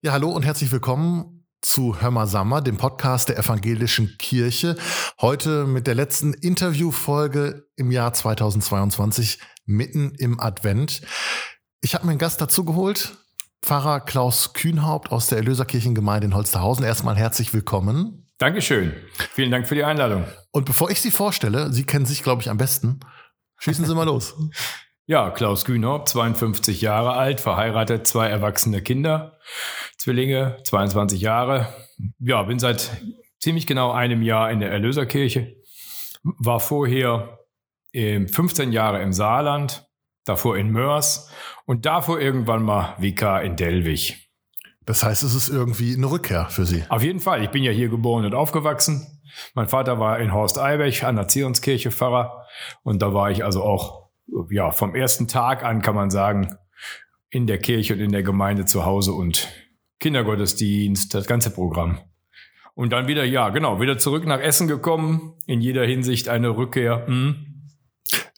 Ja, hallo und herzlich willkommen zu Hör mal Sammer, dem Podcast der Evangelischen Kirche. Heute mit der letzten Interviewfolge im Jahr 2022, mitten im Advent. Ich habe mir einen Gast dazu geholt, Pfarrer Klaus Kühnhaupt aus der Erlöserkirchengemeinde in Holsterhausen. Erstmal herzlich willkommen. Dankeschön. Vielen Dank für die Einladung. Und bevor ich Sie vorstelle, Sie kennen sich, glaube ich, am besten, schießen Sie mal los. Ja, Klaus Kühnhaupt, 52 Jahre alt, verheiratet, zwei erwachsene Kinder, Zwillinge, 22 Jahre. Ja, bin seit ziemlich genau einem Jahr in der Erlöserkirche, war vorher 15 Jahre im Saarland, davor in Mörs und davor irgendwann mal Vikar in Delwig. Das heißt, es ist irgendwie eine Rückkehr für Sie. Auf jeden Fall. Ich bin ja hier geboren und aufgewachsen. Mein Vater war in Horst Eibech an der Zionskirche Pfarrer und da war ich also auch ja, vom ersten Tag an kann man sagen, in der Kirche und in der Gemeinde zu Hause und Kindergottesdienst, das ganze Programm. Und dann wieder, ja, genau, wieder zurück nach Essen gekommen, in jeder Hinsicht eine Rückkehr. Hm.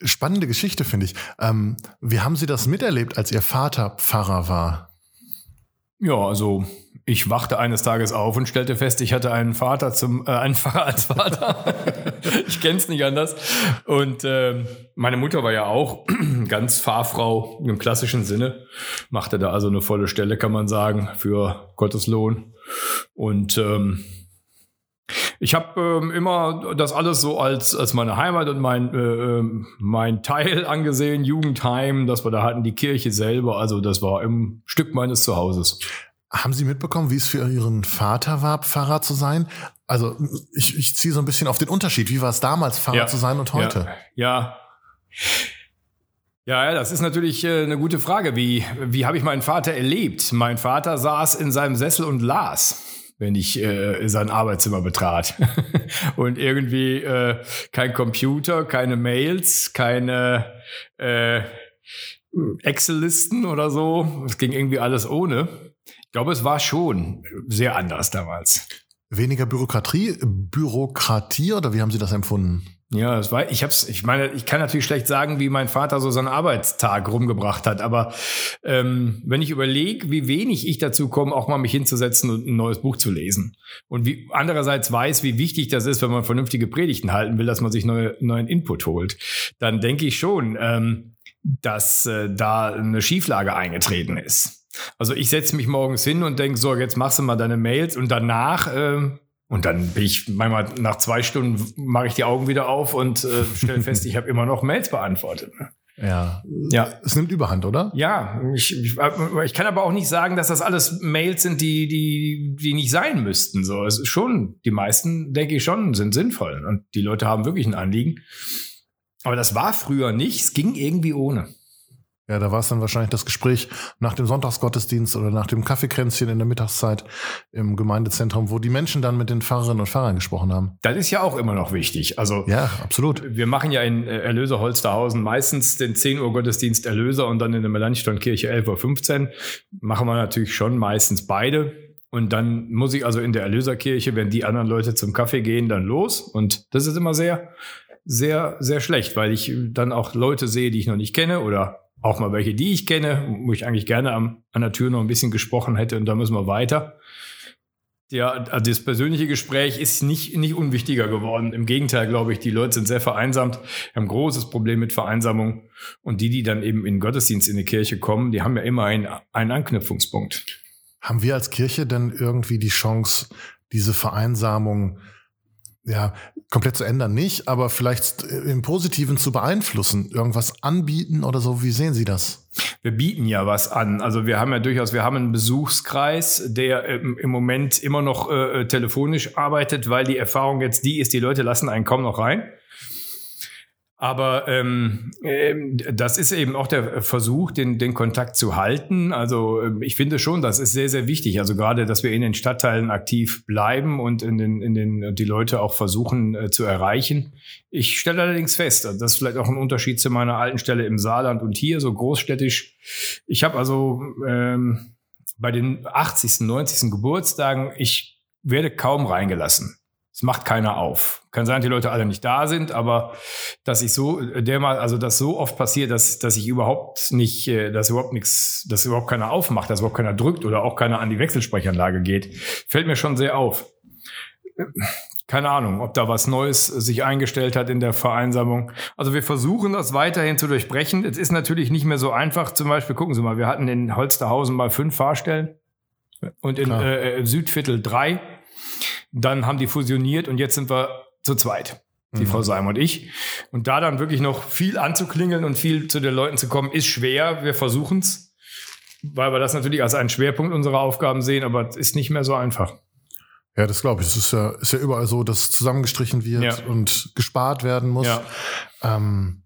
Spannende Geschichte, finde ich. Ähm, wie haben Sie das miterlebt, als Ihr Vater Pfarrer war? Ja, also ich wachte eines Tages auf und stellte fest, ich hatte einen Vater zum, äh, einen Pfarrer als Vater. ich kenne es nicht anders. Und äh, meine Mutter war ja auch ganz Fahrfrau im klassischen Sinne, machte da also eine volle Stelle, kann man sagen, für Gottes Lohn. Und ähm, ich habe ähm, immer das alles so als, als meine Heimat und mein, äh, ähm, mein Teil angesehen, Jugendheim, das wir da hatten, die Kirche selber. Also das war im Stück meines Zuhauses. Haben Sie mitbekommen, wie es für Ihren Vater war, Pfarrer zu sein? Also ich, ich ziehe so ein bisschen auf den Unterschied. Wie war es damals, Pfarrer ja. zu sein und heute? Ja. ja. Ja, das ist natürlich äh, eine gute Frage. Wie, wie habe ich meinen Vater erlebt? Mein Vater saß in seinem Sessel und las, wenn ich äh, sein Arbeitszimmer betrat. und irgendwie äh, kein Computer, keine Mails, keine äh, Excel-Listen oder so. Es ging irgendwie alles ohne. Ich glaube, es war schon sehr anders damals. Weniger Bürokratie, Bürokratie oder wie haben Sie das empfunden? Ja, das war, ich hab's, ich meine, ich kann natürlich schlecht sagen, wie mein Vater so seinen Arbeitstag rumgebracht hat, aber ähm, wenn ich überlege, wie wenig ich dazu komme, auch mal mich hinzusetzen und ein neues Buch zu lesen und wie andererseits weiß, wie wichtig das ist, wenn man vernünftige Predigten halten will, dass man sich neue, neuen Input holt, dann denke ich schon, ähm, dass äh, da eine Schieflage eingetreten ist. Also ich setze mich morgens hin und denke, so, jetzt machst du mal deine Mails und danach, äh, und dann bin ich manchmal nach zwei Stunden mache ich die Augen wieder auf und äh, stelle fest, ich habe immer noch Mails beantwortet. Ne? Ja. ja. Es nimmt Überhand, oder? Ja. Ich, ich, ich, kann aber auch nicht sagen, dass das alles Mails sind, die, die, die nicht sein müssten. So, es ist schon, die meisten, denke ich schon, sind sinnvoll. Und die Leute haben wirklich ein Anliegen. Aber das war früher nicht. Es ging irgendwie ohne. Ja, da war es dann wahrscheinlich das Gespräch nach dem Sonntagsgottesdienst oder nach dem Kaffeekränzchen in der Mittagszeit im Gemeindezentrum, wo die Menschen dann mit den Pfarrerinnen und Pfarrern gesprochen haben. Das ist ja auch immer noch wichtig. Also ja, absolut. Wir machen ja in äh, Erlöser Holsterhausen meistens den 10 Uhr Gottesdienst Erlöser und dann in der Melanchthon-Kirche 11.15 Uhr. Machen wir natürlich schon meistens beide. Und dann muss ich also in der Erlöserkirche, wenn die anderen Leute zum Kaffee gehen, dann los. Und das ist immer sehr, sehr, sehr schlecht, weil ich dann auch Leute sehe, die ich noch nicht kenne oder auch mal welche, die ich kenne, wo ich eigentlich gerne am, an der Tür noch ein bisschen gesprochen hätte und da müssen wir weiter. Ja, also das persönliche Gespräch ist nicht, nicht unwichtiger geworden. Im Gegenteil, glaube ich, die Leute sind sehr vereinsamt, haben großes Problem mit Vereinsamung. Und die, die dann eben in Gottesdienst in die Kirche kommen, die haben ja immer einen, einen Anknüpfungspunkt. Haben wir als Kirche denn irgendwie die Chance, diese Vereinsamung ja, komplett zu ändern nicht, aber vielleicht im Positiven zu beeinflussen, irgendwas anbieten oder so. Wie sehen Sie das? Wir bieten ja was an. Also wir haben ja durchaus, wir haben einen Besuchskreis, der im, im Moment immer noch äh, telefonisch arbeitet, weil die Erfahrung jetzt die ist, die Leute lassen einen kaum noch rein. Aber ähm, äh, das ist eben auch der Versuch, den, den Kontakt zu halten. Also äh, ich finde schon, das ist sehr, sehr wichtig. Also gerade, dass wir in den Stadtteilen aktiv bleiben und in den, in den, die Leute auch versuchen äh, zu erreichen. Ich stelle allerdings fest, das ist vielleicht auch ein Unterschied zu meiner alten Stelle im Saarland und hier, so großstädtisch. Ich habe also ähm, bei den 80., 90. Geburtstagen, ich werde kaum reingelassen. Es macht keiner auf. Kann sein, dass die Leute alle nicht da sind, aber dass ich so, der mal, also das so oft passiert, dass, dass ich überhaupt nicht, äh, dass überhaupt nichts, dass überhaupt keiner aufmacht, dass überhaupt keiner drückt oder auch keiner an die Wechselsprechanlage geht, fällt mir schon sehr auf. Keine Ahnung, ob da was Neues sich eingestellt hat in der Vereinsamung. Also wir versuchen das weiterhin zu durchbrechen. Es ist natürlich nicht mehr so einfach. Zum Beispiel, gucken Sie mal, wir hatten in Holsterhausen mal fünf Fahrstellen und in äh, Südviertel drei. Dann haben die fusioniert und jetzt sind wir zu zweit. Die mhm. Frau Seim und ich. Und da dann wirklich noch viel anzuklingeln und viel zu den Leuten zu kommen, ist schwer. Wir versuchen es, weil wir das natürlich als einen Schwerpunkt unserer Aufgaben sehen, aber es ist nicht mehr so einfach. Ja, das glaube ich. Es ist ja, ist ja überall so, dass zusammengestrichen wird ja. und gespart werden muss. Ja. Ähm,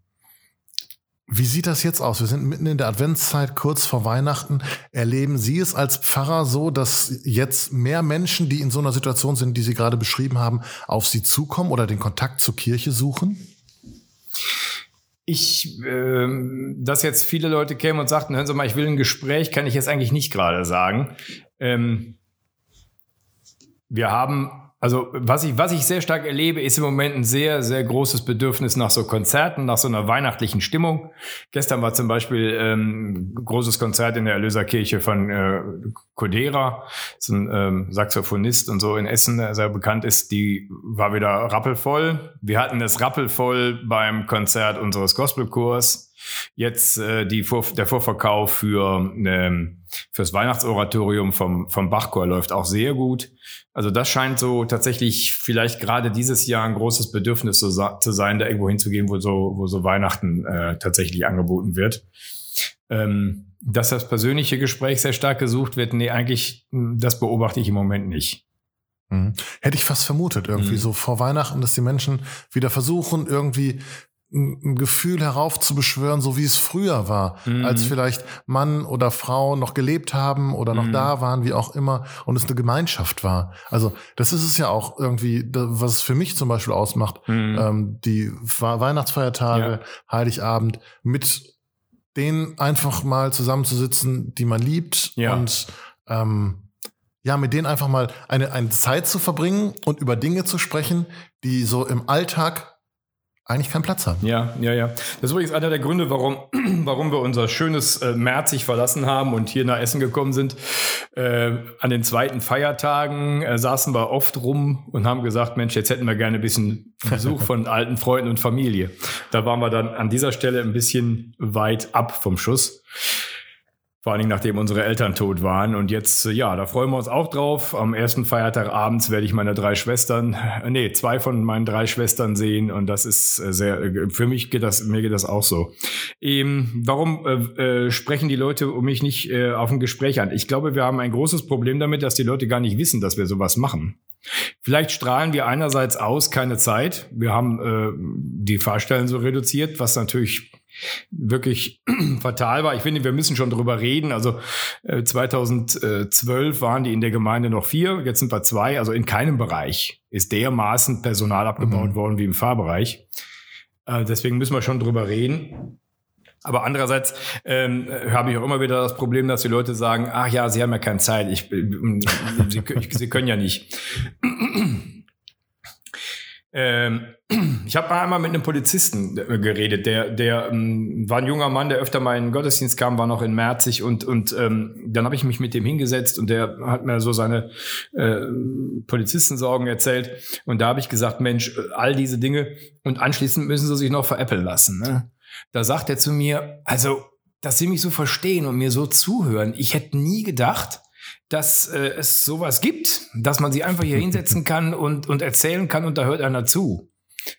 wie sieht das jetzt aus? Wir sind mitten in der Adventszeit, kurz vor Weihnachten. Erleben Sie es als Pfarrer so, dass jetzt mehr Menschen, die in so einer Situation sind, die Sie gerade beschrieben haben, auf Sie zukommen oder den Kontakt zur Kirche suchen? Ich, äh, dass jetzt viele Leute kämen und sagten, hören Sie mal, ich will ein Gespräch, kann ich jetzt eigentlich nicht gerade sagen. Ähm, wir haben also was ich, was ich sehr stark erlebe, ist im Moment ein sehr, sehr großes Bedürfnis nach so Konzerten, nach so einer weihnachtlichen Stimmung. Gestern war zum Beispiel ähm, großes Konzert in der Erlöserkirche von äh, Codera, ist ein ähm, Saxophonist und so in Essen, der sehr bekannt ist. Die war wieder rappelvoll. Wir hatten es rappelvoll beim Konzert unseres Gospelchors. Jetzt äh, die Vor der Vorverkauf für ähm, fürs Weihnachtsoratorium vom vom Bachchor läuft auch sehr gut. Also das scheint so tatsächlich vielleicht gerade dieses Jahr ein großes Bedürfnis zu, zu sein, da irgendwo hinzugehen, wo so wo so Weihnachten äh, tatsächlich angeboten wird. Ähm, dass das persönliche Gespräch sehr stark gesucht wird, nee, eigentlich hm, das beobachte ich im Moment nicht. Mhm. Hätte ich fast vermutet, irgendwie mhm. so vor Weihnachten, dass die Menschen wieder versuchen, irgendwie ein Gefühl heraufzubeschwören, so wie es früher war, mhm. als vielleicht Mann oder Frau noch gelebt haben oder noch mhm. da waren, wie auch immer, und es eine Gemeinschaft war. Also das ist es ja auch irgendwie, was es für mich zum Beispiel ausmacht, mhm. ähm, die Weihnachtsfeiertage, ja. Heiligabend, mit denen einfach mal zusammenzusitzen, die man liebt ja. und ähm, ja, mit denen einfach mal eine, eine Zeit zu verbringen und über Dinge zu sprechen, die so im Alltag eigentlich keinen Platz haben. Ja, ja, ja. Das ist übrigens einer der Gründe, warum, warum wir unser schönes äh, Merzig verlassen haben und hier nach Essen gekommen sind. Äh, an den zweiten Feiertagen äh, saßen wir oft rum und haben gesagt, Mensch, jetzt hätten wir gerne ein bisschen Besuch von alten Freunden und Familie. Da waren wir dann an dieser Stelle ein bisschen weit ab vom Schuss. Vor allen Dingen, nachdem unsere Eltern tot waren. Und jetzt, äh, ja, da freuen wir uns auch drauf. Am ersten Feiertag abends werde ich meine drei Schwestern, äh, nee, zwei von meinen drei Schwestern sehen. Und das ist äh, sehr, für mich geht das, mir geht das auch so. Ähm, warum äh, sprechen die Leute um mich nicht äh, auf ein Gespräch an? Ich glaube, wir haben ein großes Problem damit, dass die Leute gar nicht wissen, dass wir sowas machen. Vielleicht strahlen wir einerseits aus, keine Zeit. Wir haben äh, die Fahrstellen so reduziert, was natürlich wirklich fatal war. Ich finde, wir müssen schon drüber reden. Also äh, 2012 waren die in der Gemeinde noch vier, jetzt sind wir zwei. Also in keinem Bereich ist dermaßen Personal abgebaut mhm. worden wie im Fahrbereich. Äh, deswegen müssen wir schon drüber reden. Aber andererseits ähm, habe ich auch immer wieder das Problem, dass die Leute sagen, ach ja, sie haben ja keine Zeit, ich, äh, sie, sie können ja nicht. Ähm, ich habe einmal mit einem Polizisten äh, geredet, der, der ähm, war ein junger Mann, der öfter mal in den Gottesdienst kam, war noch in Merzig und, und ähm, dann habe ich mich mit dem hingesetzt und der hat mir so seine äh, Polizistensorgen erzählt und da habe ich gesagt, Mensch, all diese Dinge und anschließend müssen sie sich noch veräppeln lassen. Ne? Da sagt er zu mir, also, dass sie mich so verstehen und mir so zuhören, ich hätte nie gedacht, dass äh, es sowas gibt, dass man sich einfach hier hinsetzen kann und, und erzählen kann und da hört einer zu.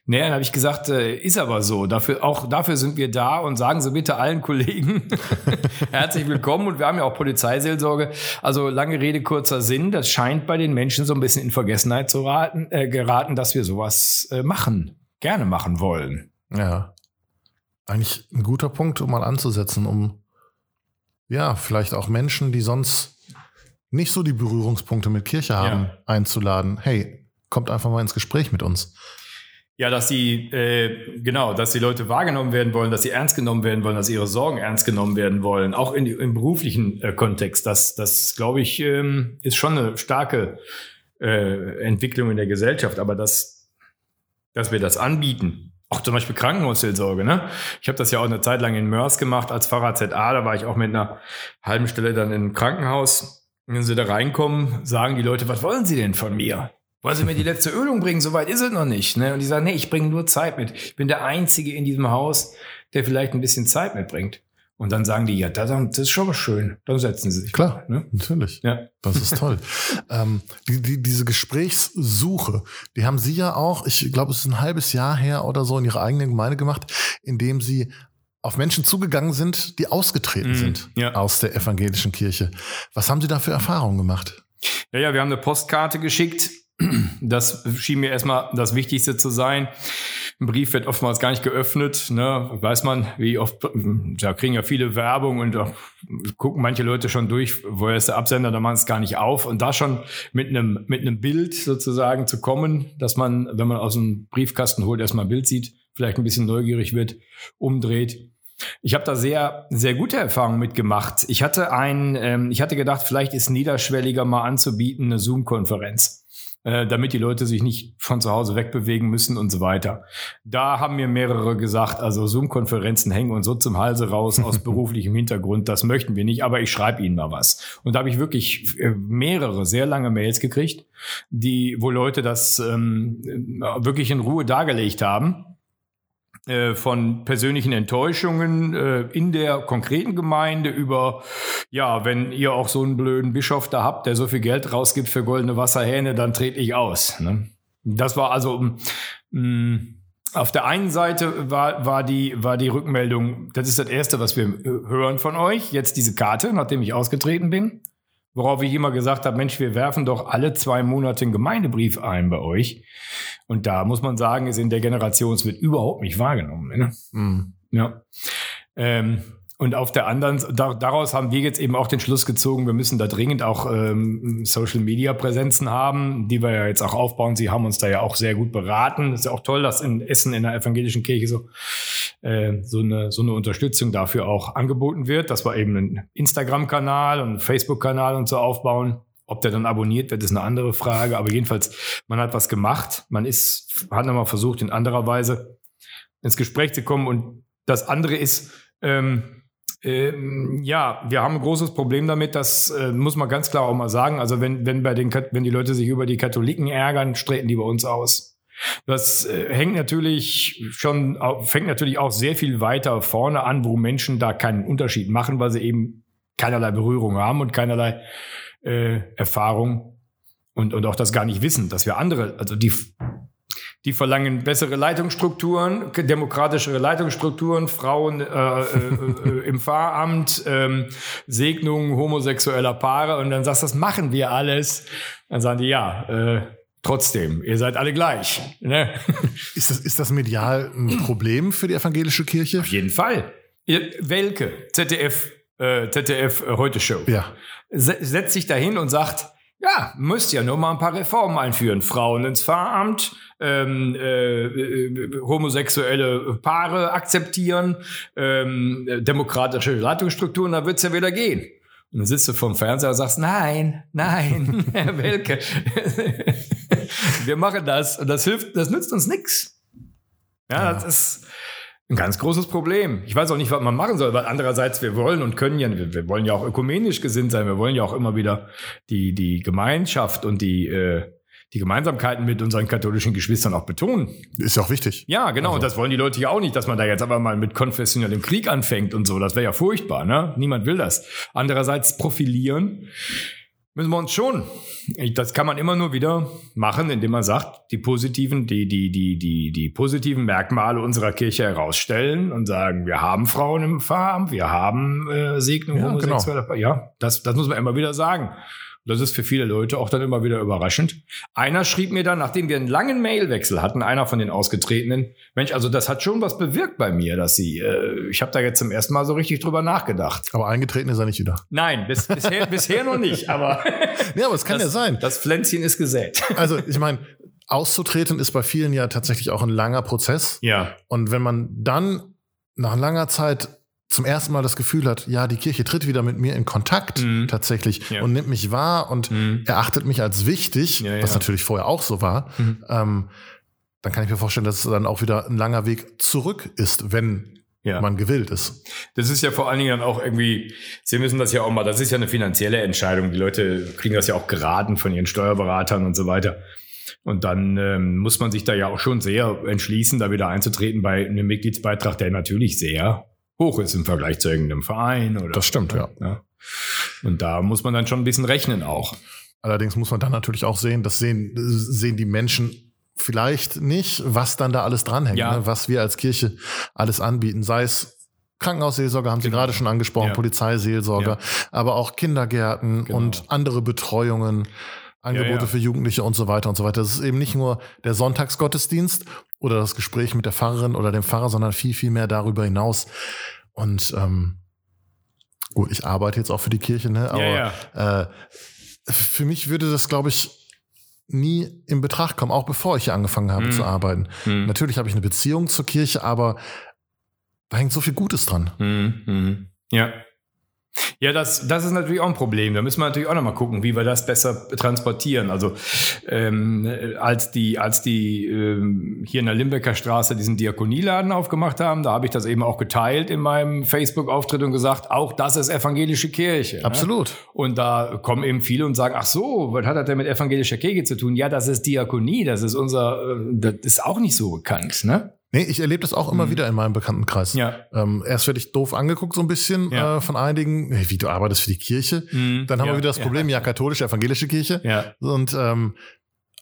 Nee, dann habe ich gesagt, äh, ist aber so. Dafür, auch dafür sind wir da und sagen Sie bitte allen Kollegen herzlich willkommen. Und wir haben ja auch Polizeiseelsorge. Also lange Rede, kurzer Sinn. Das scheint bei den Menschen so ein bisschen in Vergessenheit zu raten, äh, geraten, dass wir sowas äh, machen, gerne machen wollen. Ja. Eigentlich ein guter Punkt, um mal anzusetzen, um ja, vielleicht auch Menschen, die sonst nicht so die Berührungspunkte mit Kirche haben, ja. einzuladen. Hey, kommt einfach mal ins Gespräch mit uns. Ja, dass sie, äh, genau, dass die Leute wahrgenommen werden wollen, dass sie ernst genommen werden wollen, dass ihre Sorgen ernst genommen werden wollen, auch in, im beruflichen äh, Kontext. Das, das glaube ich, ähm, ist schon eine starke äh, Entwicklung in der Gesellschaft. Aber das, dass wir das anbieten, auch zum Beispiel Krankenhausseelsorge, ne? Ich habe das ja auch eine Zeit lang in Mörs gemacht als Pfarrer ZA, da war ich auch mit einer halben Stelle dann im Krankenhaus. Wenn sie da reinkommen, sagen die Leute, was wollen sie denn von mir? Wollen sie mir die letzte Ölung bringen? Soweit ist es noch nicht. Ne? Und die sagen, nee, ich bringe nur Zeit mit. Ich bin der Einzige in diesem Haus, der vielleicht ein bisschen Zeit mitbringt. Und dann sagen die, ja, das, das ist schon was schön. Dann setzen sie sich. Klar, mal, ne? natürlich. Ja. Das ist toll. ähm, die, die, diese Gesprächssuche, die haben Sie ja auch, ich glaube, es ist ein halbes Jahr her oder so in Ihrer eigenen Gemeinde gemacht, indem Sie auf Menschen zugegangen sind, die ausgetreten mm, sind ja. aus der evangelischen Kirche. Was haben Sie da für Erfahrungen gemacht? Ja, ja, wir haben eine Postkarte geschickt das schien mir erstmal das Wichtigste zu sein. Ein Brief wird oftmals gar nicht geöffnet. Ne? Weiß man, wie oft, da kriegen ja viele Werbung und gucken manche Leute schon durch, woher ist der Absender, da machen es gar nicht auf. Und da schon mit einem, mit einem Bild sozusagen zu kommen, dass man, wenn man aus dem Briefkasten holt, erstmal ein Bild sieht, vielleicht ein bisschen neugierig wird, umdreht. Ich habe da sehr, sehr gute Erfahrungen mitgemacht. Ich hatte ein, ähm, ich hatte gedacht, vielleicht ist niederschwelliger mal anzubieten eine Zoom-Konferenz äh, damit die Leute sich nicht von zu Hause wegbewegen müssen und so weiter. Da haben mir mehrere gesagt, also Zoom-Konferenzen hängen uns so zum Halse raus aus beruflichem Hintergrund, das möchten wir nicht, aber ich schreibe Ihnen mal was. Und da habe ich wirklich äh, mehrere sehr lange Mails gekriegt, die, wo Leute das ähm, wirklich in Ruhe dargelegt haben äh, von persönlichen Enttäuschungen äh, in der konkreten Gemeinde über, ja, wenn ihr auch so einen blöden Bischof da habt, der so viel Geld rausgibt für goldene Wasserhähne, dann trete ich aus. Ne? Das war also mh, mm, auf der einen Seite war, war, die, war die Rückmeldung, das ist das Erste, was wir äh, hören von euch, jetzt diese Karte, nachdem ich ausgetreten bin. Worauf ich immer gesagt habe, Mensch, wir werfen doch alle zwei Monate einen Gemeindebrief ein bei euch. Und da muss man sagen, ist in der Generation, es wird überhaupt nicht wahrgenommen. Ne? Mhm. Ja. Ähm, und auf der anderen, daraus haben wir jetzt eben auch den Schluss gezogen, wir müssen da dringend auch ähm, Social Media Präsenzen haben, die wir ja jetzt auch aufbauen. Sie haben uns da ja auch sehr gut beraten. ist ja auch toll, dass in Essen in der evangelischen Kirche so, äh, so, eine, so eine Unterstützung dafür auch angeboten wird, dass wir eben einen Instagram-Kanal und einen Facebook-Kanal und so aufbauen. Ob der dann abonniert wird, ist eine andere Frage. Aber jedenfalls, man hat was gemacht. Man ist, hat nochmal versucht, in anderer Weise ins Gespräch zu kommen. Und das andere ist, ähm, ähm, ja, wir haben ein großes Problem damit, das äh, muss man ganz klar auch mal sagen. Also wenn, wenn, bei den, wenn die Leute sich über die Katholiken ärgern, treten die bei uns aus. Das äh, hängt natürlich schon, fängt natürlich auch sehr viel weiter vorne an, wo Menschen da keinen Unterschied machen, weil sie eben keinerlei Berührung haben und keinerlei äh, Erfahrung und, und auch das gar nicht wissen, dass wir andere, also die die verlangen bessere Leitungsstrukturen, demokratischere Leitungsstrukturen, Frauen äh, äh, äh, im Pfarramt, ähm, Segnungen homosexueller Paare. Und dann sagst du, das machen wir alles. Dann sagen die, ja, äh, trotzdem, ihr seid alle gleich. Ne? Ist, das, ist das medial ein Problem für die evangelische Kirche? Auf jeden Fall. Welke, ZDF, äh, ZDF äh, Heute Show, ja. setzt sich dahin und sagt, ja, müsst ja nur mal ein paar Reformen einführen. Frauen ins Pfarramt, ähm, äh, äh, homosexuelle Paare akzeptieren, ähm, demokratische Leitungsstrukturen, da wird's ja wieder gehen. Und dann sitzt du vorm Fernseher und sagst, nein, nein, Herr Welke, wir machen das und das hilft, das nützt uns nichts. Ja, ja, das ist ein ganz großes Problem. Ich weiß auch nicht, was man machen soll, weil andererseits wir wollen und können ja, wir, wir wollen ja auch ökumenisch gesinnt sein, wir wollen ja auch immer wieder die, die Gemeinschaft und die, äh, die Gemeinsamkeiten mit unseren katholischen Geschwistern auch betonen. Ist ja auch wichtig. Ja, genau. Also. Das wollen die Leute ja auch nicht, dass man da jetzt aber mal mit konfessionellem Krieg anfängt und so. Das wäre ja furchtbar, ne? Niemand will das. Andererseits profilieren müssen wir uns schon. Das kann man immer nur wieder machen, indem man sagt, die positiven, die, die, die, die, die positiven Merkmale unserer Kirche herausstellen und sagen, wir haben Frauen im Pfarramt, wir haben äh, Segnung ja, homosexueller genau. Ja, das, das muss man immer wieder sagen. Das ist für viele Leute auch dann immer wieder überraschend. Einer schrieb mir dann, nachdem wir einen langen Mailwechsel hatten, einer von den Ausgetretenen, Mensch, also das hat schon was bewirkt bei mir, dass sie, äh, ich habe da jetzt zum ersten Mal so richtig drüber nachgedacht. Aber eingetreten ist er nicht wieder. Nein, bis, bisher, bisher noch nicht, aber. ja, aber es kann das, ja sein. Das Pflänzchen ist gesät. Also ich meine, auszutreten ist bei vielen ja tatsächlich auch ein langer Prozess. Ja. Und wenn man dann nach langer Zeit zum ersten Mal das Gefühl hat, ja, die Kirche tritt wieder mit mir in Kontakt Mhm. tatsächlich Ja. und nimmt mich wahr und Mhm. erachtet mich als wichtig, Ja, was ja. natürlich vorher auch so war, Mhm. ähm, dann kann ich mir vorstellen, dass es dann auch wieder ein langer Weg zurück ist, wenn Ja. man gewillt ist. Das ist ja vor allen Dingen dann auch irgendwie, Sie müssen das ja auch mal, das ist ja eine finanzielle Entscheidung. Die Leute kriegen das ja auch geraten von ihren Steuerberatern und so weiter. Und dann ähm, muss man sich da ja auch schon sehr entschließen, da wieder einzutreten bei einem Mitgliedsbeitrag, der natürlich sehr hoch ist im Vergleich zu irgendeinem Verein oder. Das stimmt, ja. Und da muss man dann schon ein bisschen rechnen auch. Allerdings muss man dann natürlich auch sehen, das sehen, sehen die Menschen vielleicht nicht, was dann da alles dranhängt, Ja. ne? was wir als Kirche alles anbieten, sei es Krankenhausseelsorge, haben Sie Genau. gerade schon angesprochen, Ja. Polizeiseelsorge, Ja. aber auch Kindergärten Genau. und andere Betreuungen, Angebote ja. für Jugendliche und so weiter und so weiter. Das ist eben nicht nur der Sonntagsgottesdienst oder das Gespräch mit der Pfarrerin oder dem Pfarrer, sondern viel, viel mehr darüber hinaus. Und ähm, gut, ich arbeite jetzt auch für die Kirche, ne? aber ja, ja. äh, für mich würde das, glaube ich, nie in Betracht kommen, auch bevor ich hier angefangen habe Mhm. zu arbeiten. Hm. Natürlich habe ich eine Beziehung zur Kirche, aber da hängt so viel Gutes dran. Mhm, mhm. Ja. Ja, das, das ist natürlich auch ein Problem. Da müssen wir natürlich auch nochmal gucken, wie wir das besser transportieren. Also ähm, als die, als die ähm, hier in der Limbecker Straße diesen Diakonieladen aufgemacht haben, da habe ich das eben auch geteilt in meinem Facebook-Auftritt und gesagt, auch das ist evangelische Kirche. Ne? Absolut. Und da kommen eben viele und sagen, ach so, was hat das denn mit evangelischer Kirche zu tun? Ja, das ist Diakonie, das ist unser, äh, das ist auch nicht so bekannt, ne? Nee, ich erlebe das auch immer wieder in meinem Bekanntenkreis. Mhm. Ja. Ähm, erst werde ich doof angeguckt, so ein bisschen Ja. äh, von einigen. Hey, wie du arbeitest für die Kirche? Mhm. Dann haben Ja, wir wieder das. Problem, ja, katholische, evangelische Kirche. Ja. Und ähm,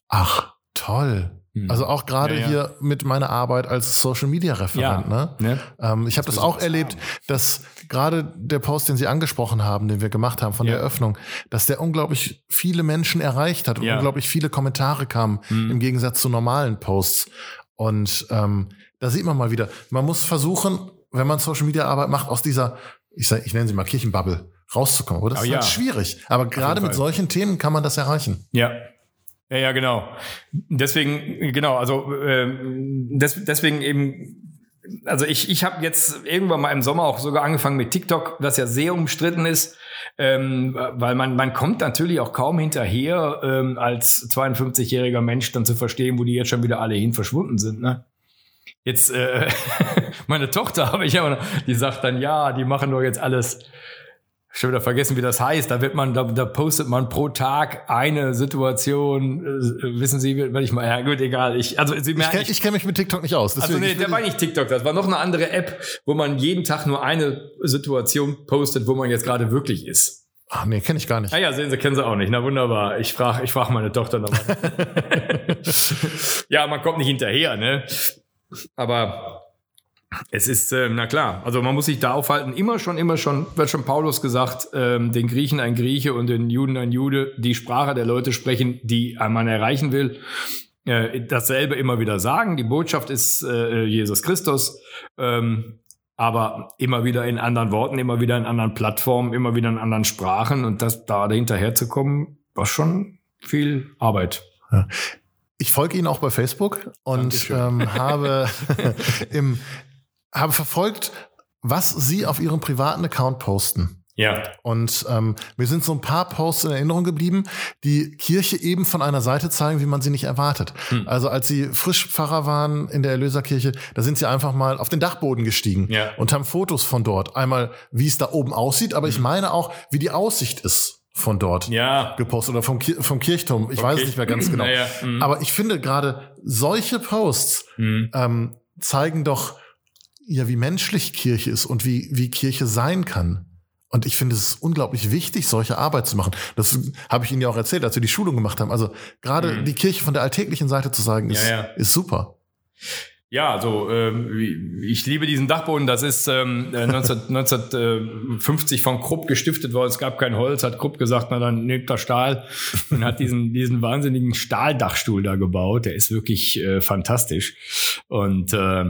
ach, toll. Mhm. Also auch gerade Ja, ja. hier mit meiner Arbeit als Social Media Referent. Ja. Ne? Ne? Ähm, ich habe das auch erlebt, dass gerade der Post, den Sie angesprochen haben, den wir gemacht haben von der Eröffnung, dass der unglaublich viele Menschen erreicht hat und unglaublich viele Kommentare kamen Mhm. im Gegensatz zu normalen Posts. Und ähm, da sieht man mal wieder, man muss versuchen, wenn man Social Media Arbeit macht, aus dieser, ich, sag, ich nenne sie mal Kirchenbubble, rauszukommen. Aber das Oh ist ja. halt schwierig. Aber gerade mit solchen Themen kann man das erreichen. Ja. Ja, ja, genau. Deswegen, genau, also ähm, des, deswegen eben, also ich, ich habe jetzt irgendwann mal im Sommer auch sogar angefangen mit TikTok, das ja sehr umstritten ist, ähm, weil man, man kommt natürlich auch kaum hinterher, ähm, als 52-jähriger Mensch dann zu verstehen, wo die jetzt schon wieder alle hin verschwunden sind. Ne? Jetzt, äh, meine Tochter habe ich aber noch, die sagt dann, ja, die machen doch jetzt alles. Schon wieder vergessen, wie das heißt. Da wird man, da, da postet man pro Tag eine Situation. Äh, wissen Sie, wenn ich mal, ja gut, egal. Ich, also Sie Ich merken, kenne ich kenn mich mit TikTok nicht aus. also deswegen, nee, ich will- der war nicht TikTok, das war noch eine andere App, wo man jeden Tag nur eine Situation postet, wo man jetzt gerade wirklich ist. Ach nee, kenne ich gar nicht. Ah ja, sehen Sie, kennen Sie auch nicht. Na wunderbar. Ich frage ich frag meine Tochter nochmal. ja, man kommt nicht hinterher, ne? Aber es ist, ähm, na klar, also man muss sich da aufhalten. Immer schon, immer schon, wird schon Paulus gesagt, ähm, den Griechen ein Grieche und den Juden ein Jude, die Sprache der Leute sprechen, die man erreichen will. Äh, dasselbe immer wieder sagen. Die Botschaft ist äh, Jesus Christus. Ähm, aber immer wieder in anderen Worten, immer wieder in anderen Plattformen, immer wieder in anderen Sprachen und das da dahinterher zu kommen, war schon viel Arbeit. Ich folge Ihnen auch bei Facebook und ähm, habe, im, habe verfolgt, was Sie auf Ihrem privaten Account posten. Ja. Und ähm, mir sind so ein paar Posts in Erinnerung geblieben, die Kirche eben von einer Seite zeigen, wie man sie nicht erwartet. Hm. Also als sie frisch Pfarrer waren in der Erlöserkirche, da sind sie einfach mal auf den Dachboden gestiegen Ja. und haben Fotos von dort. Einmal, wie es da oben aussieht, aber ich meine auch, wie die Aussicht ist von dort Hm. Ja. gepostet oder vom, Kir vom Kirchturm. Ich weiß es Okay. nicht mehr ganz genau. Naja, mhm. Aber ich finde gerade solche Posts Mhm. ähm, zeigen doch ja, wie menschlich Kirche ist und wie, wie Kirche sein kann. Und ich finde es unglaublich wichtig, solche Arbeit zu machen. Das habe ich Ihnen ja auch erzählt, als wir die Schulung gemacht haben. Also gerade Mhm. die Kirche von der alltäglichen Seite zu sagen, ist, Ja, ja. ist super. Ja, also ähm, wie- ich liebe diesen Dachboden. Das ist ähm, äh, 19, 1950 von Krupp gestiftet worden. Es gab kein Holz, hat Krupp gesagt, na dann nehmt da Stahl und hat diesen, diesen wahnsinnigen Stahldachstuhl da gebaut. Der ist wirklich äh, fantastisch. Und äh,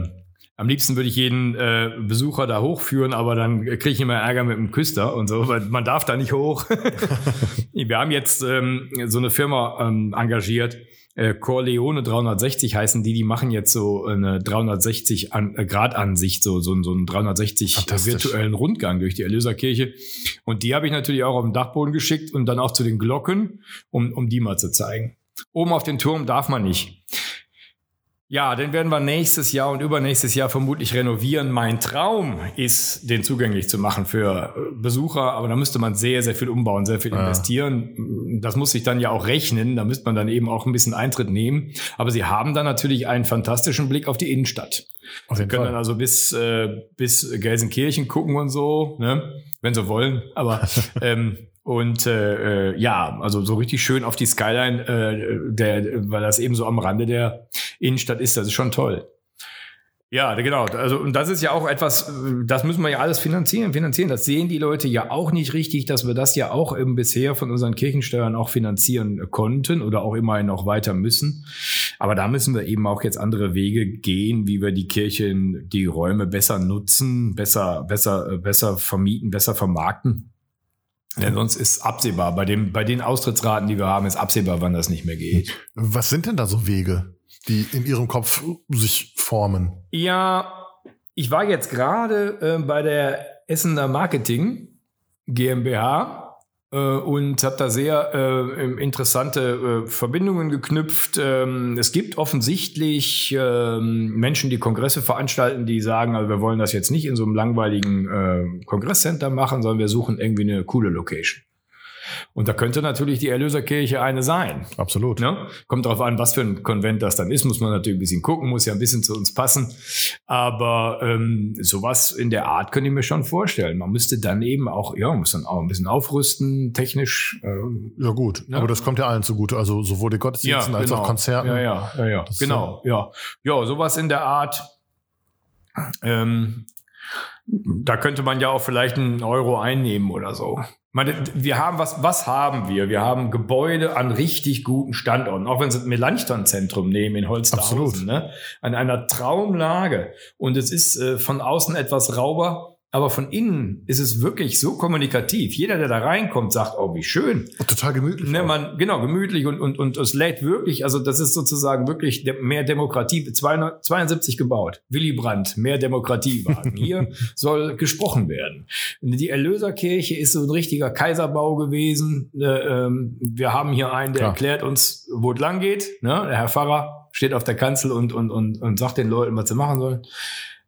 Am liebsten würde ich jeden äh, Besucher da hochführen, aber dann kriege ich immer Ärger mit dem Küster und so, weil man darf da nicht hoch. Wir haben jetzt ähm, so eine Firma ähm, engagiert, äh, Corleone 360 heißen die, die machen jetzt so eine 360 an, äh, Grad Ansicht, so, so, so einen 360 virtuellen Rundgang durch die Erlöserkirche. Und die habe ich natürlich auch auf den Dachboden geschickt und dann auch zu den Glocken, um, um die mal zu zeigen. Oben auf den Turm darf man nicht. Ja, den werden wir nächstes Jahr und übernächstes Jahr vermutlich renovieren. Mein Traum ist, den zugänglich zu machen für äh, Besucher, aber da müsste man sehr, sehr viel umbauen, sehr viel ja. investieren. Das muss sich dann ja auch rechnen, da müsste man dann eben auch ein bisschen Eintritt nehmen. Aber sie haben dann natürlich einen fantastischen Blick auf die Innenstadt. Auf sie können Fall. dann also bis, äh, bis Gelsenkirchen gucken und so, ne? wenn sie wollen. Aber ähm, und äh, äh, ja, also so richtig schön auf die Skyline, äh, der, weil das eben so am Rande der Innenstadt ist, das ist schon toll. Ja, genau. Also, und das ist ja auch etwas, das müssen wir ja alles finanzieren, finanzieren. Das sehen die Leute ja auch nicht richtig, dass wir das ja auch eben bisher von unseren Kirchensteuern auch finanzieren konnten oder auch immerhin noch weiter müssen. Aber da müssen wir eben auch jetzt andere Wege gehen, wie wir die Kirchen, die Räume besser nutzen, besser, besser, besser vermieten, besser vermarkten. Denn sonst ist absehbar, bei, dem, bei den Austrittsraten, die wir haben, ist absehbar, wann das nicht mehr geht. Was sind denn da so Wege, die in Ihrem Kopf sich formen? Ja, ich war jetzt gerade äh, bei der Essener Marketing GmbH äh, und habe da sehr äh, interessante äh, Verbindungen geknüpft. Ähm, es gibt offensichtlich ähm, Menschen, die Kongresse veranstalten, die sagen, also wir wollen das jetzt nicht in so einem langweiligen äh, Kongresscenter machen, sondern wir suchen irgendwie eine coole Location. Und da könnte natürlich die Erlöserkirche eine sein. Absolut. Ne? Kommt darauf an, was für ein Konvent das dann ist, muss man natürlich ein bisschen gucken, muss ja ein bisschen zu uns passen. Aber ähm, sowas in der Art könnte ich mir schon vorstellen. Man müsste dann eben auch, ja, man muss dann auch ein bisschen aufrüsten, technisch. Ähm, ja gut, ne? aber das kommt ja allen zugute. Also sowohl die Gottesdiensten ja, genau. als auch Konzerten. Ja, ja, ja, ja. genau, ja. Ja, sowas in der Art. Ähm, da könnte man ja auch vielleicht einen Euro einnehmen oder so meine, wir haben was, was haben wir? Wir haben Gebäude an richtig guten Standorten, auch wenn Sie das Melanchthon-Zentrum nehmen in Holsterhausen, ne? an einer Traumlage. Und es ist äh, von außen etwas rauber, aber von innen ist es wirklich so kommunikativ. Jeder, der da reinkommt, sagt, oh, wie schön. Total gemütlich. Ne, man, genau, gemütlich und, und, und es lädt wirklich, also das ist sozusagen wirklich mehr Demokratie, 272 gebaut. Willy Brandt, mehr Demokratie wagen. Hier soll gesprochen werden. Die Erlöserkirche ist so ein richtiger Kaiserbau gewesen. Äh, ähm, wir haben hier einen, der Klar. erklärt uns, wo es lang geht. Ne? Der Herr Pfarrer steht auf der Kanzel und, und, und, und sagt den Leuten, was sie machen sollen.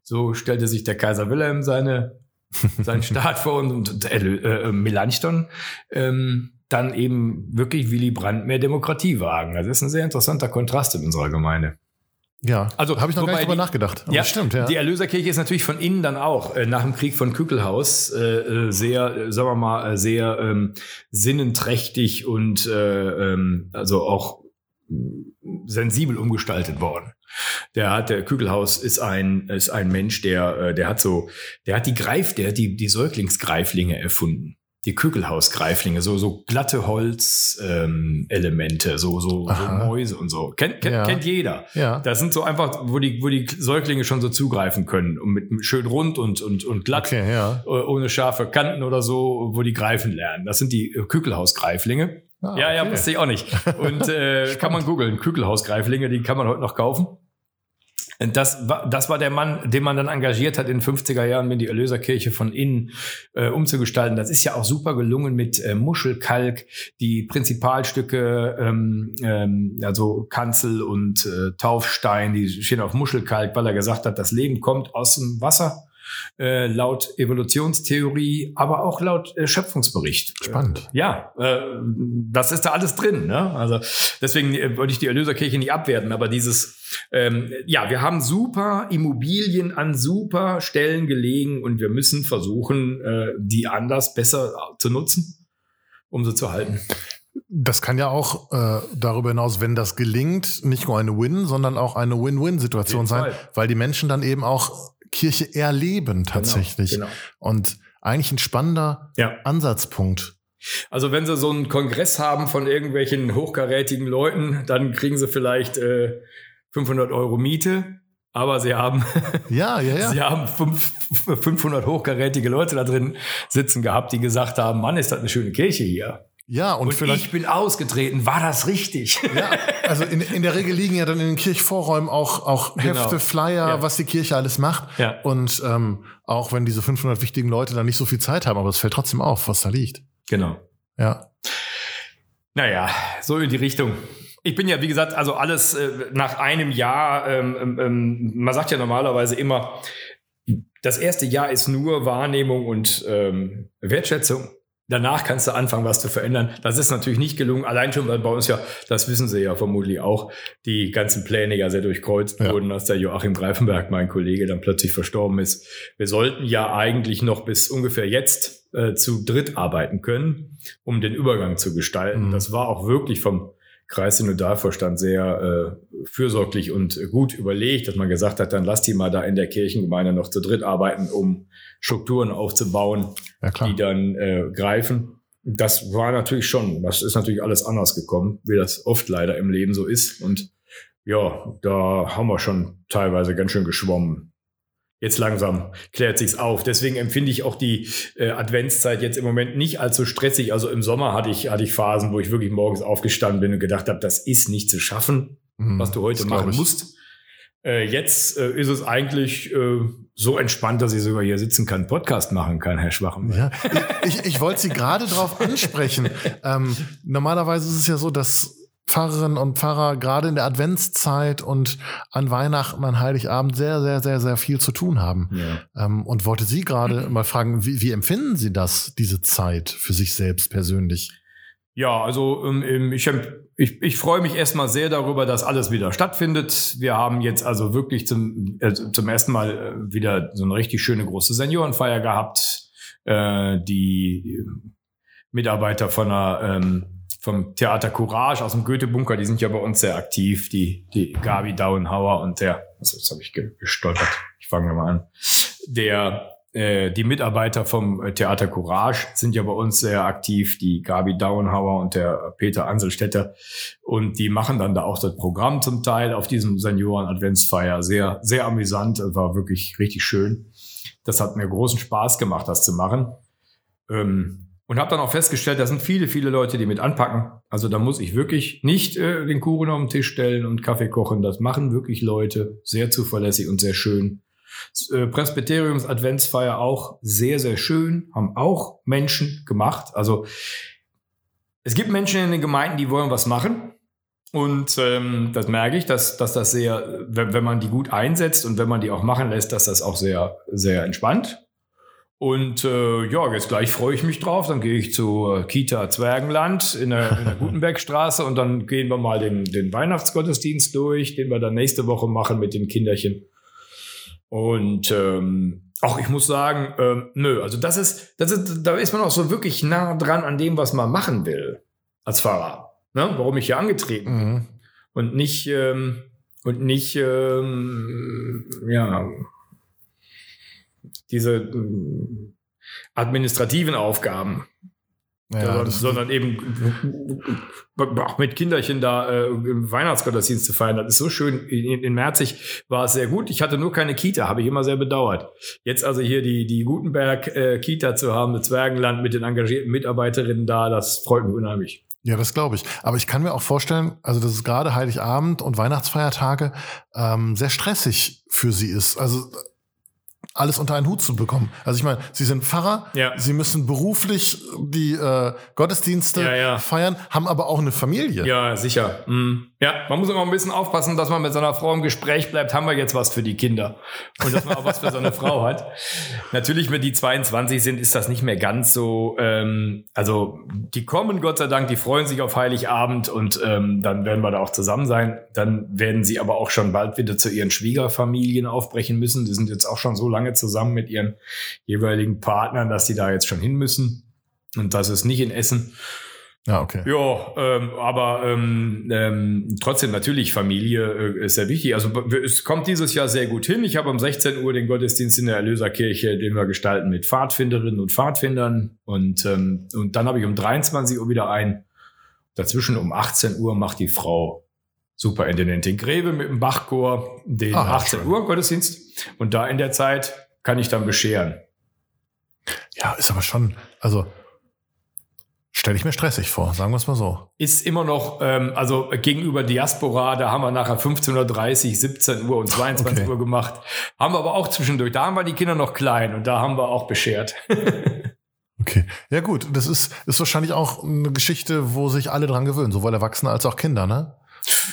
So stellte sich der Kaiser Wilhelm seine, seinen Staat vor und, und äh, äh, Melanchthon ähm, dann eben wirklich Willy Brandt mehr Demokratie wagen. Das ist ein sehr interessanter Kontrast in unserer Gemeinde. Ja, also habe ich noch gar nicht drüber nachgedacht. Aber ja, stimmt. Ja. Die Erlöserkirche ist natürlich von innen dann auch äh, nach dem Krieg von Kükelhaus äh, äh sehr, äh, sagen wir mal, sehr ähm, sinnenträchtig und äh, ähm, also auch sensibel umgestaltet worden. Der hat, der Kügelhaus ist ein, ist ein Mensch, der, äh, der hat so, der hat die Greif, der hat die, die Säuglingsgreiflinge erfunden. Die Kügelhausgreiflinge, so, so glatte Holzelemente, ähm, so, so, so Mäuse und so. Kennt, kennt, ja. kennt jeder. Ja. Das sind so einfach, wo die, wo die Säuglinge schon so zugreifen können. Und mit schön rund und, und, und glatt, okay, ja. Äh, ohne scharfe Kanten oder so, wo die greifen lernen. Das sind die Kügelhausgreiflinge. Ah, ja, okay. ja, wusste ich auch nicht. Und äh, kann man googeln, Kügelhausgreiflinge, die kann man heute noch kaufen. Das war, das war der Mann, den man dann engagiert hat in den 50er Jahren, mit die Erlöserkirche von innen äh, umzugestalten. Das ist ja auch super gelungen mit äh, Muschelkalk, die Prinzipalstücke, ähm, ähm, also Kanzel und äh, Taufstein, die stehen auf Muschelkalk, weil er gesagt hat, das Leben kommt aus dem Wasser äh, laut Evolutionstheorie, aber auch laut äh, Schöpfungsbericht. Spannend. Äh, ja, äh, das ist da alles drin. Ne? Also deswegen äh, wollte ich die Erlöserkirche nicht abwerten, aber dieses, ähm, ja, wir haben super Immobilien an super Stellen gelegen und wir müssen versuchen, die anders besser zu nutzen, um sie zu halten. Das kann ja auch äh, darüber hinaus, wenn das gelingt, nicht nur eine Win, sondern auch eine Win-Win-Situation sein, weil die Menschen dann eben auch Kirche erleben genau, tatsächlich. Genau, genau. Und eigentlich ein spannender ja. Ansatzpunkt. Also wenn sie so einen Kongress haben von irgendwelchen hochkarätigen Leuten, dann kriegen sie vielleicht äh, 500 Euro Miete. aber sie haben, ja, ja, ja. sie haben fünf, 500 hochkarätige Leute da drin sitzen gehabt, die gesagt haben, Mann, ist das eine schöne Kirche hier. Ja, und, Und vielleicht. ich bin ausgetreten. War das richtig? Ja, also in, in der Regel liegen ja dann in den Kirchvorräumen auch, auch Genau. Hefte, Flyer, Ja. was die Kirche alles macht. Ja. Und ähm, auch wenn diese 500 wichtigen Leute dann nicht so viel Zeit haben, aber es fällt trotzdem auf, was da liegt. Genau. Ja, Naja, so in die Richtung. Ich bin ja, wie gesagt, also alles äh, nach einem Jahr, ähm, ähm, ähm, man sagt ja normalerweise immer, das erste Jahr ist nur Wahrnehmung und ähm, Wertschätzung. Danach kannst du anfangen, was zu verändern. Das ist natürlich nicht gelungen. Allein schon, weil bei uns ja, das wissen Sie ja vermutlich auch, die ganzen Pläne ja sehr durchkreuzt Ja. wurden, als der Joachim Greifenberg, mein Kollege, dann plötzlich verstorben ist. Wir sollten ja eigentlich noch bis ungefähr jetzt äh, zu dritt arbeiten können, um den Übergang zu gestalten. Mhm. Das war auch wirklich vom Kreissynodalvorstand sehr äh, fürsorglich und gut überlegt, dass man gesagt hat, dann lass die mal da in der Kirchengemeinde noch zu dritt arbeiten, um Strukturen aufzubauen, ja die dann äh, greifen. Das war natürlich schon, das ist natürlich alles anders gekommen, wie das oft leider im Leben so ist. Und ja, da haben wir schon teilweise ganz schön geschwommen. Jetzt langsam klärt sich's auf. Deswegen empfinde ich auch die äh, Adventszeit jetzt im Moment nicht allzu stressig. Also im Sommer hatte ich, hatte ich Phasen, wo ich wirklich morgens aufgestanden bin und gedacht habe, das ist nicht zu schaffen Mhm, was du heute machen musst. Äh, jetzt äh, ist es eigentlich äh, so entspannt, dass ich sogar hier sitzen kann, Podcast machen kann, Herr Schwachem. Ja, ich, ich, wollte Sie gerade darauf ansprechen. Ähm, normalerweise ist es ja so, dass Pfarrerinnen und Pfarrer gerade in der Adventszeit und an Weihnachten, an Heiligabend sehr, sehr, sehr, sehr viel zu tun haben. Ja. Ähm, und wollte Sie gerade mal fragen, wie, wie empfinden Sie das, diese Zeit für sich selbst persönlich? Ja, also ähm, ähm, ich, ich, ich freue mich erstmal sehr darüber, dass alles wieder stattfindet. Wir haben jetzt also wirklich zum, äh, zum ersten Mal äh, wieder so eine richtig schöne große Seniorenfeier gehabt. Äh, die Mitarbeiter von der, ähm, vom Theater Courage aus dem Goethe-Bunker, die sind ja bei uns sehr aktiv. Die, die Gabi Dauenhauer und der, was jetzt habe ich ge- gestolpert, ich fange mal an. Der äh, die Mitarbeiter vom äh, Theater Courage sind ja bei uns sehr aktiv, die Gabi Dauenhauer und der Peter Anselstädter. Und die machen dann da auch das Programm zum Teil auf diesem Senioren-Adventsfeier. Sehr, sehr amüsant. Das war wirklich richtig schön. Das hat mir großen Spaß gemacht, das zu machen. Ähm, und habe dann auch festgestellt, da sind viele, viele Leute, die mit anpacken. Also da muss ich wirklich nicht äh, den Kuchen auf den Tisch stellen und Kaffee kochen. Das machen wirklich Leute. Sehr zuverlässig und sehr schön. Das, äh, Presbyteriums Adventsfeier auch sehr, sehr schön. Haben auch Menschen gemacht. Also es gibt Menschen in den Gemeinden, die wollen was machen. Und ähm, das merke ich, dass, dass das sehr, wenn, wenn man die gut einsetzt und wenn man die auch machen lässt, dass das auch sehr, sehr entspannt. Und äh, ja, jetzt gleich freue ich mich drauf. Dann gehe ich zu äh, Kita Zwergenland in der, in der Gutenbergstraße und dann gehen wir mal den, den Weihnachtsgottesdienst durch, den wir dann nächste Woche machen mit den Kinderchen. Und ähm, auch ich muss sagen, ähm, nö, also das ist, das ist, da ist man auch so wirklich nah dran an dem, was man machen will als Fahrer. Ne? Warum ich hier angetreten bin Mhm. und nicht ähm, und nicht ähm, ja diese ähm, administrativen Aufgaben, Ja, sondern, das, sondern eben auch mit Kinderchen da äh, im Weihnachtsgottesdienst zu feiern. Das ist so schön. In, in Merzig war es sehr gut. Ich hatte nur keine Kita, habe ich immer sehr bedauert. Jetzt also hier die, die Gutenberg-Kita zu haben, das Zwergenland mit den engagierten Mitarbeiterinnen da, das freut mich unheimlich. Ja, das glaube ich. Aber ich kann mir auch vorstellen, also dass es gerade Heiligabend und Weihnachtsfeiertage ähm, sehr stressig für Sie ist. Also alles unter einen Hut zu bekommen. Also ich meine, Sie sind Pfarrer, Ja. Sie müssen beruflich die äh, Gottesdienste Ja, ja. feiern, haben aber auch eine Familie. Ja, sicher. Mhm. Ja, man muss immer ein bisschen aufpassen, dass man mit seiner Frau im Gespräch bleibt. Haben wir jetzt was für die Kinder? Und dass man auch was für seine Frau hat. Natürlich, wenn die 22 sind, ist das nicht mehr ganz so. Ähm, also, die kommen, Gott sei Dank, die freuen sich auf Heiligabend und ähm, dann werden wir da auch zusammen sein. Dann werden sie aber auch schon bald wieder zu ihren Schwiegerfamilien aufbrechen müssen. Die sind jetzt auch schon so lange zusammen mit ihren jeweiligen Partnern, dass die da jetzt schon hin müssen. Und das ist nicht in Essen. Ja, okay. Ja, ähm, aber ähm, ähm, trotzdem natürlich Familie äh, ist sehr wichtig. Also es kommt dieses Jahr sehr gut hin. Ich habe um 16 Uhr den Gottesdienst in der Erlöserkirche, den wir gestalten mit Pfadfinderinnen und Pfadfindern. Und, ähm, und dann habe ich um 23 Uhr wieder ein. Dazwischen um 18 Uhr macht die Frau Superintendent in Greve mit dem Bachchor, den Ah, 18 schön. Uhr Gottesdienst. Und da in der Zeit kann ich dann bescheren. Ja, ist aber schon, also stelle ich mir stressig vor, sagen wir es mal so. Ist immer noch, ähm, also gegenüber Diaspora, da haben wir nachher 15.30 17 Uhr und 22 Okay. Uhr gemacht. Haben wir aber auch zwischendurch. Da haben wir die Kinder noch klein und da haben wir auch beschert. Okay. Ja, gut, das ist, ist wahrscheinlich auch eine Geschichte, wo sich alle dran gewöhnen, sowohl Erwachsene als auch Kinder, ne?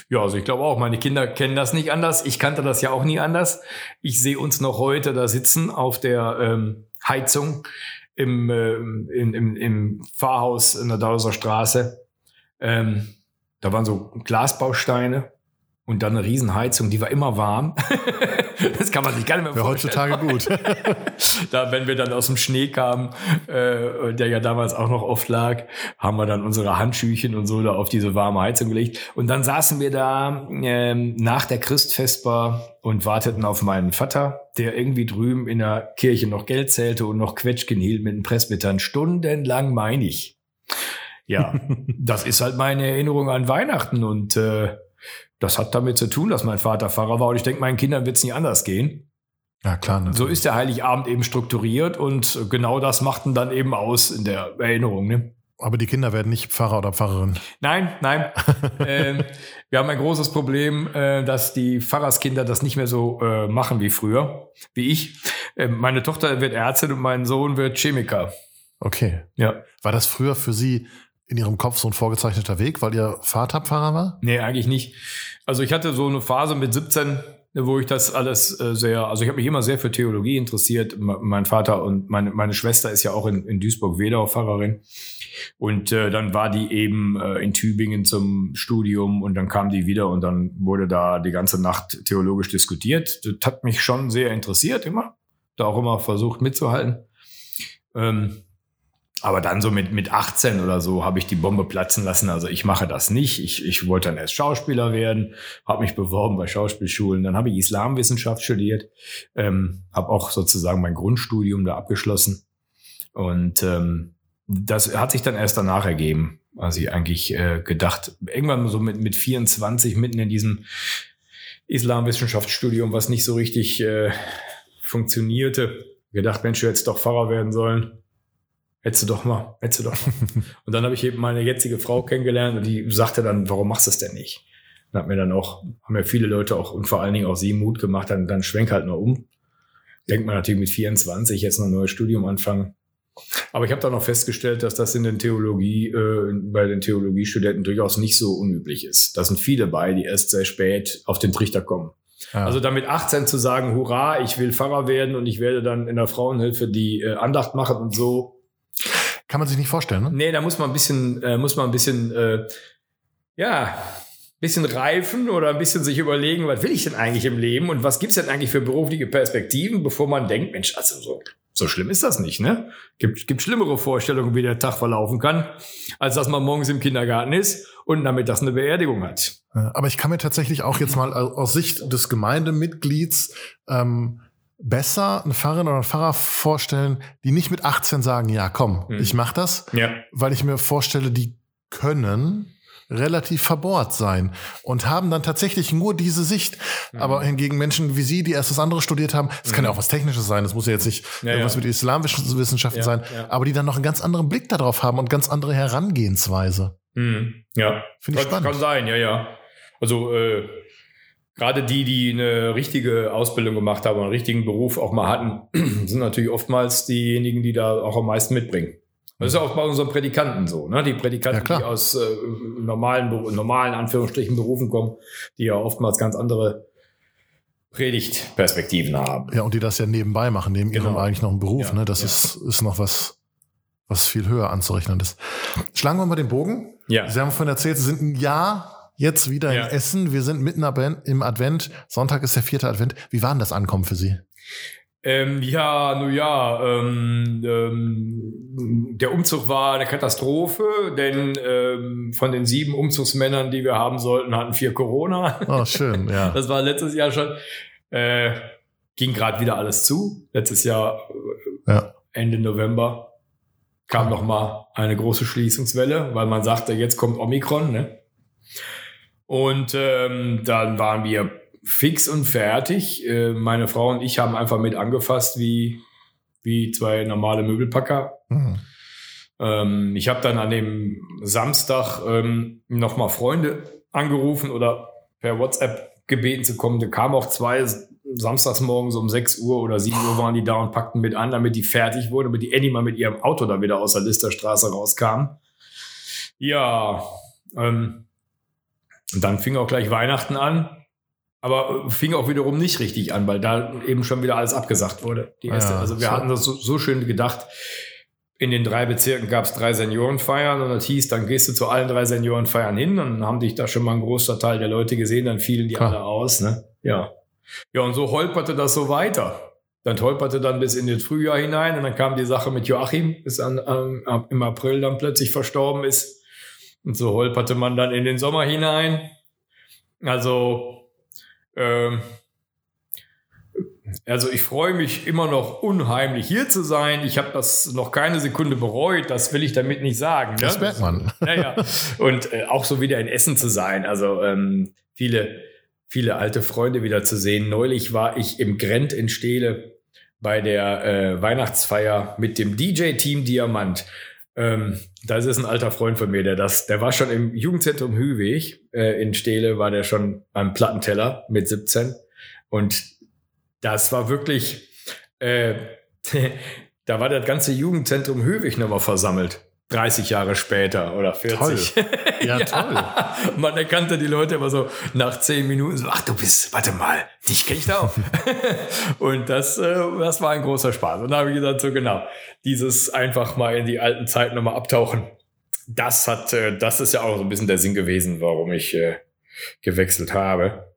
Ja, also ich glaube auch, meine Kinder kennen das nicht anders. Ich kannte das ja auch nie anders. Ich sehe uns noch heute da sitzen auf der ähm, Heizung im, ähm, im, im, im Pfarrhaus in der Dauser Straße. Ähm, da waren so Glasbausteine und dann eine Riesenheizung, die war immer warm. das kann man sich gar nicht mehr Wäre vorstellen. heutzutage gut. da, wenn wir dann aus dem Schnee kamen, äh, der ja damals auch noch oft lag, haben wir dann unsere Handschüchen und so da auf diese warme Heizung gelegt. Und dann saßen wir da ähm, nach der Christfestbar und warteten auf meinen Vater, der irgendwie drüben in der Kirche noch Geld zählte und noch Quetschgen hielt mit den Presbytern. Stundenlang meine ich. Ja, das ist halt meine Erinnerung an Weihnachten und äh, das hat damit zu tun, dass mein Vater Pfarrer war und ich denke, meinen Kindern wird es nicht anders gehen. Ja, klar. Ne? So ist der Heiligabend eben strukturiert und genau das machten dann eben aus in der Erinnerung. Ne? Aber die Kinder werden nicht Pfarrer oder Pfarrerin. Nein, nein. ähm, wir haben ein großes Problem, äh, dass die Pfarrerskinder das nicht mehr so äh, machen wie früher, wie ich. Ähm, meine Tochter wird Ärztin und mein Sohn wird Chemiker. Okay. Ja. War das früher für Sie in Ihrem Kopf so ein vorgezeichneter Weg, weil Ihr Vater Pfarrer war? Nee, eigentlich nicht. Also ich hatte so eine Phase mit 17, wo ich das alles äh, sehr, also ich habe mich immer sehr für Theologie interessiert. Mein Vater und meine, meine Schwester ist ja auch in, in Duisburg-Wedau Pfarrerin. Und äh, dann war die eben äh, in Tübingen zum Studium und dann kam die wieder und dann wurde da die ganze Nacht theologisch diskutiert. Das hat mich schon sehr interessiert immer. Da auch immer versucht mitzuhalten. Ähm, aber dann so mit, mit 18 oder so habe ich die Bombe platzen lassen. Also ich mache das nicht. Ich, ich wollte dann erst Schauspieler werden, habe mich beworben bei Schauspielschulen. Dann habe ich Islamwissenschaft studiert, ähm, habe auch sozusagen mein Grundstudium da abgeschlossen. Und ähm, das hat sich dann erst danach ergeben. Also ich eigentlich äh, gedacht, irgendwann so mit, mit 24 mitten in diesem Islamwissenschaftsstudium, was nicht so richtig äh, funktionierte, gedacht, Mensch, du hättest doch Pfarrer werden sollen. Hättest du doch mal, hättest du doch mal. und dann habe ich eben meine jetzige Frau kennengelernt und die sagte dann, warum machst du es denn nicht? Und hat mir dann auch, haben mir viele Leute auch und vor allen Dingen auch sie Mut gemacht, dann, dann schwenk halt mal um. Denkt man natürlich mit 24 jetzt noch ein neues Studium anfangen. Aber ich habe dann auch festgestellt, dass das in den Theologie, äh, bei den Theologiestudenten durchaus nicht so unüblich ist. Da sind viele bei, die erst sehr spät auf den Trichter kommen. Ja. Also damit 18 zu sagen, hurra, ich will Pfarrer werden und ich werde dann in der Frauenhilfe die äh, Andacht machen und so. Kann man sich nicht vorstellen, ne? Nee, da muss man ein bisschen, äh, muss man ein bisschen, äh, ja, bisschen reifen oder ein bisschen sich überlegen, was will ich denn eigentlich im Leben und was gibt's denn eigentlich für berufliche Perspektiven, bevor man denkt, Mensch, also so, so schlimm ist das nicht, ne? Gibt, gibt schlimmere Vorstellungen, wie der Tag verlaufen kann, als dass man morgens im Kindergarten ist und damit das eine Beerdigung hat. Aber ich kann mir tatsächlich auch jetzt mal au- aus Sicht des Gemeindemitglieds ähm, besser eine Pfarrerin oder einen Pfarrer vorstellen, die nicht mit 18 sagen, ja komm, Mhm. ich mach das, Ja. weil ich mir vorstelle, die können relativ verbohrt sein und haben dann tatsächlich nur diese Sicht. Mhm. Aber hingegen Menschen wie Sie, die erst das andere studiert haben, es kann ja auch was Technisches sein, das muss ja jetzt nicht Ja, irgendwas ja. mit Islamwissenschaften sein, aber die dann noch einen ganz anderen Blick darauf haben und ganz andere Herangehensweise. Mhm. Ja. Finde ich kann, spannend. kann sein, ja, ja. Also äh, gerade die, die eine richtige Ausbildung gemacht haben, einen richtigen Beruf auch mal hatten, sind natürlich oftmals diejenigen, die da auch am meisten mitbringen. Das ist ja auch bei unseren Predikanten so. Ne? Die Predikanten, Ja, die aus äh, normalen, normalen Anführungsstrichen Berufen kommen, die ja oftmals ganz andere Predigtperspektiven haben. Ja, und die das ja nebenbei machen, neben ihrem Genau. eigentlich noch einen Beruf. Ja, ne? Das ja. ist, ist noch was, was viel höher anzurechnen ist. Schlagen wir mal den Bogen. Ja. Sie haben vorhin erzählt, Sie sind ein Jahr jetzt wieder Ja. in Essen. Wir sind mitten im Advent. Sonntag ist der vierte Advent. Wie war denn das Ankommen für Sie? Ähm, ja, nun ja, ähm, ähm, der Umzug war eine Katastrophe, denn ähm, von den sieben Umzugsmännern, die wir haben sollten, hatten vier Corona. Oh, schön, ja. Das war letztes Jahr schon. Äh, ging gerade wieder alles zu. Letztes Jahr äh, Ja. Ende November kam noch mal eine große Schließungswelle, weil man sagte, jetzt kommt Omikron. Ne? Und ähm, dann waren wir fix und fertig. Äh, meine Frau und ich haben einfach mit angefasst wie, wie zwei normale Möbelpacker. Mhm. Ähm, ich habe dann an dem Samstag ähm, nochmal Freunde angerufen oder per WhatsApp gebeten zu kommen. Da kamen auch zwei samstags morgens um 6 Uhr oder 7 Uhr waren die da und packten mit an, damit die fertig wurden, damit die Annie mal mit ihrem Auto da wieder aus der Listerstraße rauskam. Ja, ähm, und dann fing auch gleich Weihnachten an. Aber fing auch wiederum nicht richtig an, weil da eben schon wieder alles abgesagt wurde. Die erste. Ja, also wir so. hatten das so, so schön gedacht. In den drei Bezirken gab es drei Seniorenfeiern und das hieß, dann gehst du zu allen drei Seniorenfeiern hin und dann haben dich da schon mal ein großer Teil der Leute gesehen, dann fielen die Klar. alle aus. Ne? Ja. Ja, und so holperte das so weiter. Dann holperte dann bis in den Frühjahr hinein und dann kam die Sache mit Joachim, bis an, ähm, im April dann plötzlich verstorben ist. Und so holperte man dann in den Sommer hinein. Also, ähm, also ich freue mich immer noch unheimlich hier zu sein. Ich habe das noch keine Sekunde bereut. Das will ich damit nicht sagen. Ne? Das merkt man. Naja. Und äh, auch so wieder in Essen zu sein. Also ähm, viele, viele alte Freunde wieder zu sehen. Neulich war ich im Grent in Steele bei der äh, Weihnachtsfeier mit dem DJ-Team Diamant. Ähm, das ist ein alter Freund von mir, der das, der war schon im Jugendzentrum Hüweg äh, in Steele, war der schon beim Plattenteller mit 17. Und das war wirklich, äh, da war das ganze Jugendzentrum Höwig nochmal versammelt. 30 Jahre später oder 40. Toll. Ja, ja, toll. Man erkannte die Leute immer so nach 10 Minuten so, ach du bist, warte mal, dich kenne ich da auch. und das, äh, das war ein großer Spaß. Und da habe ich gesagt, so genau, dieses einfach mal in die alten Zeiten nochmal abtauchen, das hat, äh, das ist ja auch so ein bisschen der Sinn gewesen, warum ich äh, gewechselt habe.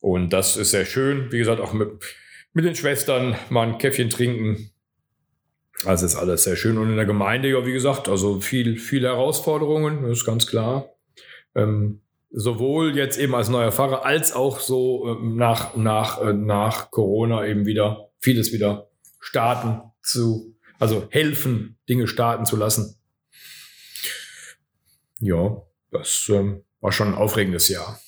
Und das ist sehr schön. Wie gesagt, auch mit, mit den Schwestern mal ein Käffchen trinken. Also ist alles sehr schön. Und in der Gemeinde, ja, wie gesagt, also viel, viele Herausforderungen, ist ganz klar. Ähm, sowohl jetzt eben als neuer Pfarrer, als auch so ähm, nach, nach, äh, nach Corona eben wieder vieles wieder starten zu, also helfen, Dinge starten zu lassen. Ja, das ähm, war schon ein aufregendes Jahr.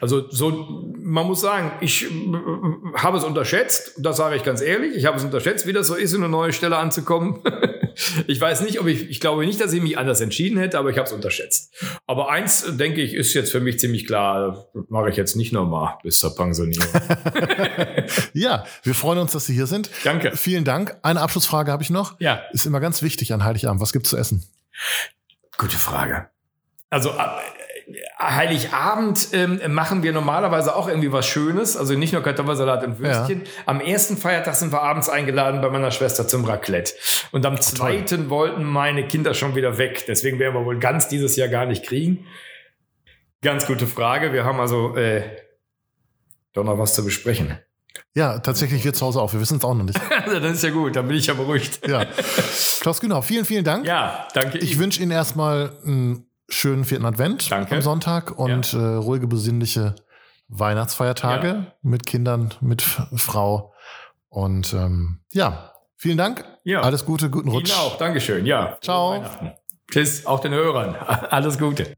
Also so, man muss sagen, ich äh, habe es unterschätzt, das sage ich ganz ehrlich, ich habe es unterschätzt, wie das so ist, in eine neue Stelle anzukommen. ich weiß nicht, ob ich, ich glaube nicht, dass ich mich anders entschieden hätte, aber ich habe es unterschätzt. Aber eins, denke ich, ist jetzt für mich ziemlich klar, mache ich jetzt nicht nochmal bis zur Pensionierung. ja, wir freuen uns, dass Sie hier sind. Danke. Vielen Dank. Eine Abschlussfrage habe ich noch. Ja. Ist immer ganz wichtig an Heiligabend. Was gibt's zu essen? Gute Frage. Also äh, Heiligabend ähm, machen wir normalerweise auch irgendwie was Schönes, also nicht nur Kartoffelsalat und Würstchen. Ja. Am ersten Feiertag sind wir abends eingeladen bei meiner Schwester zum Raclette. Und am zweiten Toll. wollten meine Kinder schon wieder weg. Deswegen werden wir wohl ganz dieses Jahr gar nicht kriegen. Ganz gute Frage. Wir haben also äh, doch noch was zu besprechen. Ja, tatsächlich wir zu Hause auch. Wir wissen es auch noch nicht. Also, das ist ja gut, dann bin ich ja beruhigt. Ja. Klaus Günau, vielen, vielen Dank. Ja, danke. Ich wünsche Ihnen erstmal ein schönen vierten Advent Danke. am Sonntag und ja. äh, ruhige, besinnliche Weihnachtsfeiertage ja. mit Kindern, mit Frau. Und ähm, ja, vielen Dank. Ja. Alles Gute, guten Rutsch. Ihnen auch. Dankeschön. Ja. Ciao. Tschüss, auch den Hörern. Alles Gute.